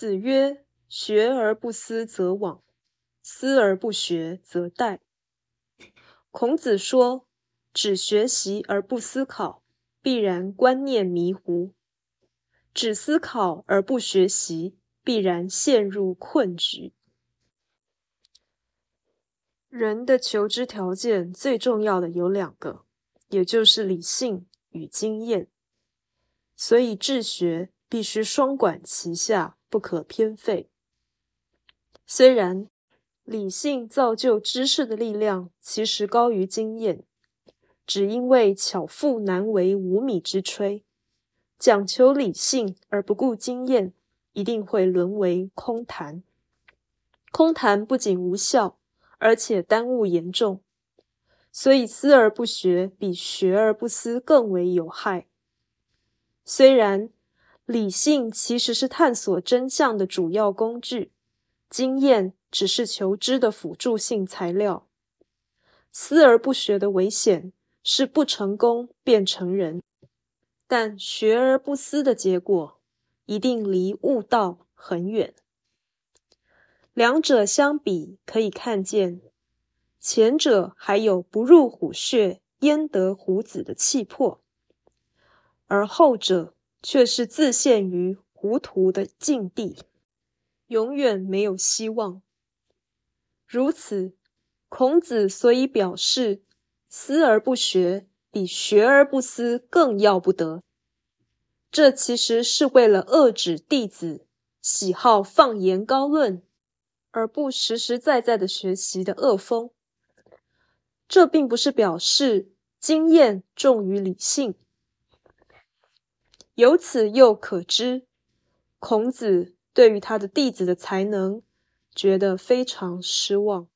子曰：“学而不思则罔，思而不学则殆。”孔子说：“只学习而不思考，必然观念迷糊；只思考而不学习，必然陷入困局。”人的求知条件最重要的有两个，也就是理性与经验。所以治学必须双管齐下，不可偏废。虽然理性造就知识的力量其实高于经验，只因为巧妇难为无米之炊，讲求理性而不顾经验，一定会沦为空谈。空谈不仅无效。而且耽误严重，所以思而不学比学而不思更为有害。虽然理性其实是探索真相的主要工具，经验只是求知的辅助性材料。思而不学的危险是不成功便成仁，但学而不思的结果一定离悟道很远。两者相比，可以看见，前者还有不入虎穴焉得虎子的气魄，而后者却是自陷于糊涂的境地，永远没有希望。如此，孔子所以表示思而不学比学而不思更要不得，这其实是为了遏制弟子喜好放言高论。而不实实在在的学习的恶风，这并不是表示经验重于理性。由此又可知，孔子对于他的弟子的才能，觉得非常失望。